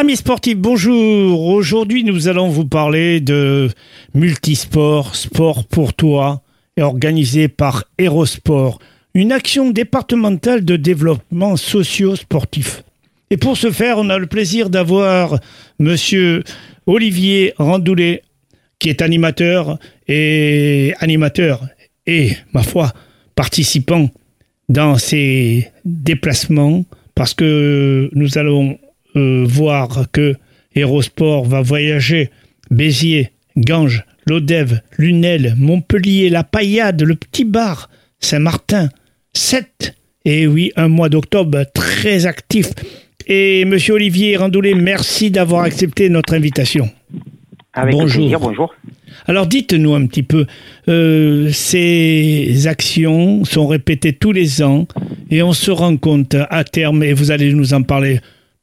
Amis sportifs, bonjour. Aujourd'hui, nous allons vous parler de multisport, sport pour toi, organisé par Hérosport, une action départementale de développement socio-sportif. Et pour ce faire, on a le plaisir d'avoir monsieur Olivier Randoulet, qui est animateur et animateur et, ma foi, participant dans ces déplacements parce que nous allons euh, voir que Hérosport va voyager Béziers, Ganges, Lodève, Lunel, Montpellier, La Paillade, le Petit Bar, Saint-Martin, 7 et oui, un mois d'octobre très actif. Et Monsieur Olivier Randoulet, merci d'avoir accepté notre invitation. Avec bonjour. Plaisir, bonjour. Alors dites-nous un petit peu, euh, ces actions sont répétées tous les ans et on se rend compte à terme, et vous allez nous en parler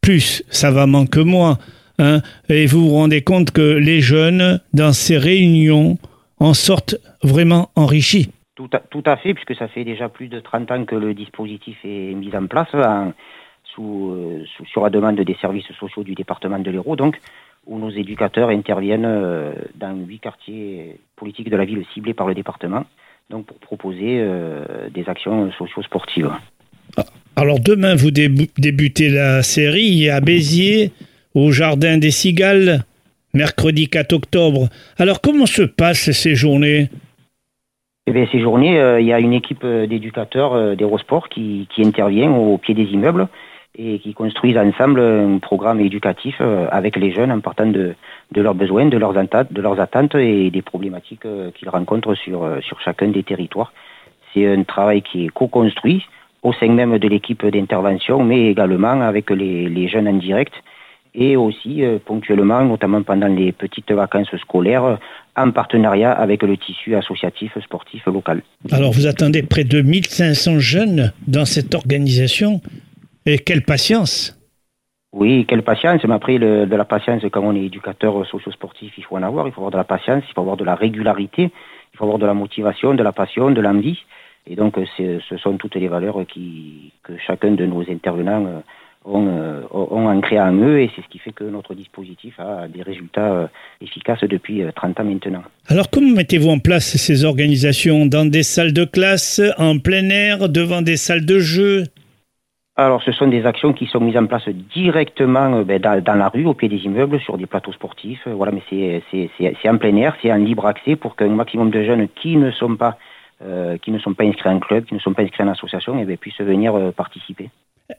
plus savamment que moi, hein, et vous vous rendez compte que les jeunes, dans ces réunions, en sortent vraiment enrichis. Tout à, fait, puisque ça fait déjà plus de 30 ans que le dispositif est mis en place hein, euh, sur la demande des services sociaux du département de l'Hérault, donc où nos éducateurs interviennent euh, dans huit quartiers politiques de la ville ciblés par le département, donc pour proposer euh, des actions socio-sportives. Alors demain, vous débutez la série à Béziers, au Jardin des Cigales, mercredi 4 octobre. Alors comment se passent ces journées? Eh bien, ces journées, euh, il y a une équipe d'éducateurs euh, qui, intervient au pied des immeubles et qui construisent ensemble un programme éducatif euh, avec les jeunes en partant de, de leurs besoins, de leurs, attentes, de leurs attentes et des problématiques qu'ils rencontrent sur chacun des territoires. C'est un travail qui est co-construit au sein même de l'équipe d'intervention, mais également avec les, les, jeunes en direct et aussi euh, ponctuellement, notamment pendant les petites vacances scolaires, en partenariat avec le tissu associatif sportif local. Alors vous attendez près de 1500 jeunes dans cette organisation et quelle patience oui, quelle patience. Mais après, de la patience, comme on est éducateur socio-sportif, il faut en avoir. Il faut avoir de la patience, il faut avoir de la régularité, il faut avoir de la motivation, de la passion, de l'envie. Et donc, ce sont toutes les valeurs qui, que chacun de nos intervenants euh, ont, euh, ont ancrées en eux et c'est ce qui fait que notre dispositif a des résultats euh, efficaces depuis 30 ans maintenant. Alors, comment mettez-vous en place ces organisations Dans des salles de classe, en plein air, devant des salles de jeu? Alors, ce sont des actions qui sont mises en place directement ben, dans, la rue, au pied des immeubles, sur des plateaux sportifs. Voilà, mais c'est en plein air, c'est en libre accès pour qu'un maximum de jeunes qui ne sont pas euh, qui ne sont pas inscrits en club, qui ne sont pas inscrits en association, et bien, puissent venir euh, participer.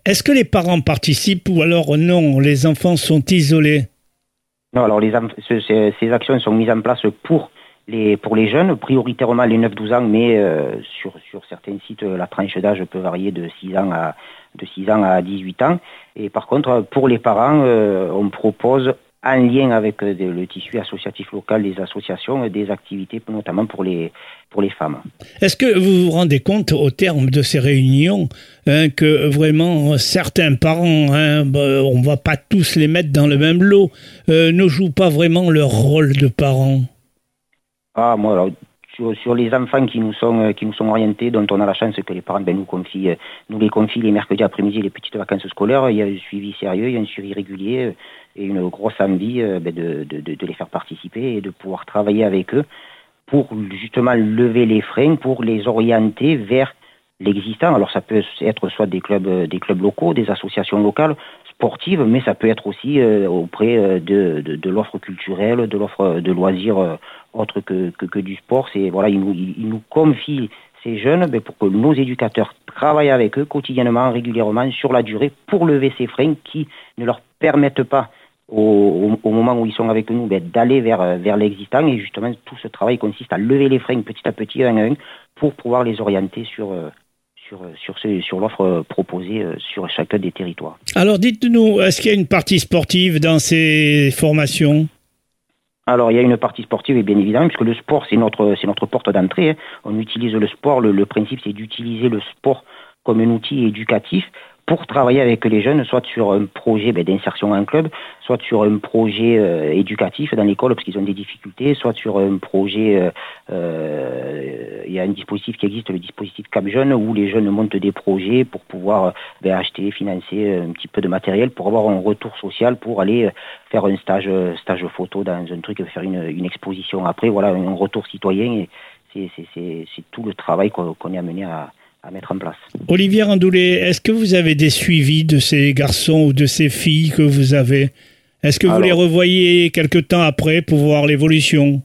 Est-ce que les parents participent ou alors non, les enfants sont isolés? Non, alors les, ces, actions sont mises en place pour les, pour les jeunes, prioritairement les 9-12 ans, mais euh, sur, sur certains sites, la tranche d'âge peut varier de 6 ans à, de 6 ans à 18 ans. Et par contre, pour les parents, on propose en lien avec euh, le tissu associatif local, les associations, des activités notamment pour les, pour les femmes. Est-ce que vous vous rendez compte au terme de ces réunions hein, que vraiment certains parents, hein, bah, on ne va pas tous les mettre dans le même lot, euh, ne jouent pas vraiment leur rôle de parents? Ah, moi, alors, sur, les enfants qui nous sont euh, qui nous sont orientés, dont on a la chance que les parents ben, nous confient, nous les confient les mercredis après-midi les petites vacances scolaires. Il y a un suivi sérieux, il y a un suivi régulier et une grosse envie euh, ben, de, de, les faire participer et de pouvoir travailler avec eux pour justement lever les freins, pour les orienter vers l'existant. Alors ça peut être soit des clubs, euh, des clubs locaux, des associations locales sportives, mais ça peut être aussi euh, auprès de, de l'offre culturelle, de l'offre de loisirs autre que, que, que, du sport. C'est voilà, ils nous, ils nous confient ces jeunes ben, pour que nos éducateurs travaillent avec eux quotidiennement, régulièrement, sur la durée, pour lever ces freins qui ne leur permettent pas au, moment où ils sont avec nous, ben, d'aller vers, euh, vers l'existant. Et justement, tout ce travail consiste à lever les freins petit à petit, un à un, pour pouvoir les orienter sur, euh, sur, euh, sur, sur l'offre proposée sur chacun des territoires. Alors dites-nous, est-ce qu'il y a une partie sportive dans ces formations? Alors, il y a une partie sportive, et bien évidemment, puisque le sport, c'est notre, c'est notre porte d'entrée. Hein. On utilise le sport, le, le principe, c'est d'utiliser le sport comme un outil éducatif pour travailler avec les jeunes, soit sur un projet ben, d'insertion en club, soit sur un projet euh, éducatif dans l'école parce qu'ils ont des difficultés, soit sur un projet, euh, euh, il y a un dispositif qui existe, le dispositif Cap Jeune, où les jeunes montent des projets pour pouvoir ben, acheter, financer un petit peu de matériel pour avoir un retour social, pour aller faire un stage, stage photo dans un truc, faire une, une exposition après, voilà, un retour citoyen. Et c'est tout le travail qu'on est amené à, à mettre en place. Olivier Randoulet, est-ce que vous avez des suivis de ces garçons ou de ces filles que vous avez? Est-ce que vous les revoyez quelque temps après pour voir l'évolution?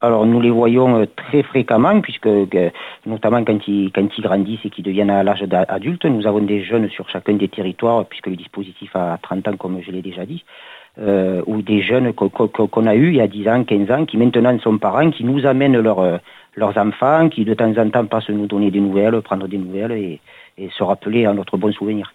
Alors nous les voyons euh, très fréquemment puisque euh, notamment quand ils, quand ils grandissent et qu'ils deviennent à l'âge d'adulte, nous avons des jeunes sur chacun des territoires puisque le dispositif a 30 ans comme je l'ai déjà dit, euh, ou des jeunes qu'on a eu il y a 10 ans, 15 ans qui maintenant sont parents, qui nous amènent leur, leurs enfants qui de temps en temps passent nous donner des nouvelles, prendre des nouvelles et, se rappeler à notre bon souvenir.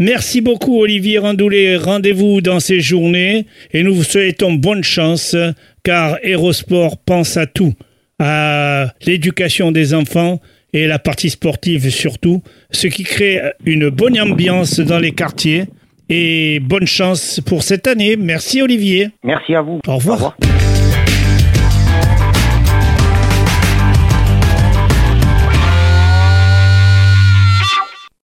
Merci beaucoup Olivier Randoulet. Rendez-vous dans ces journées et nous vous souhaitons bonne chance car Hérosport pense à tout, à l'éducation des enfants et la partie sportive surtout, ce qui crée une bonne ambiance dans les quartiers. Et bonne chance pour cette année. Merci Olivier. Merci à vous. Au revoir.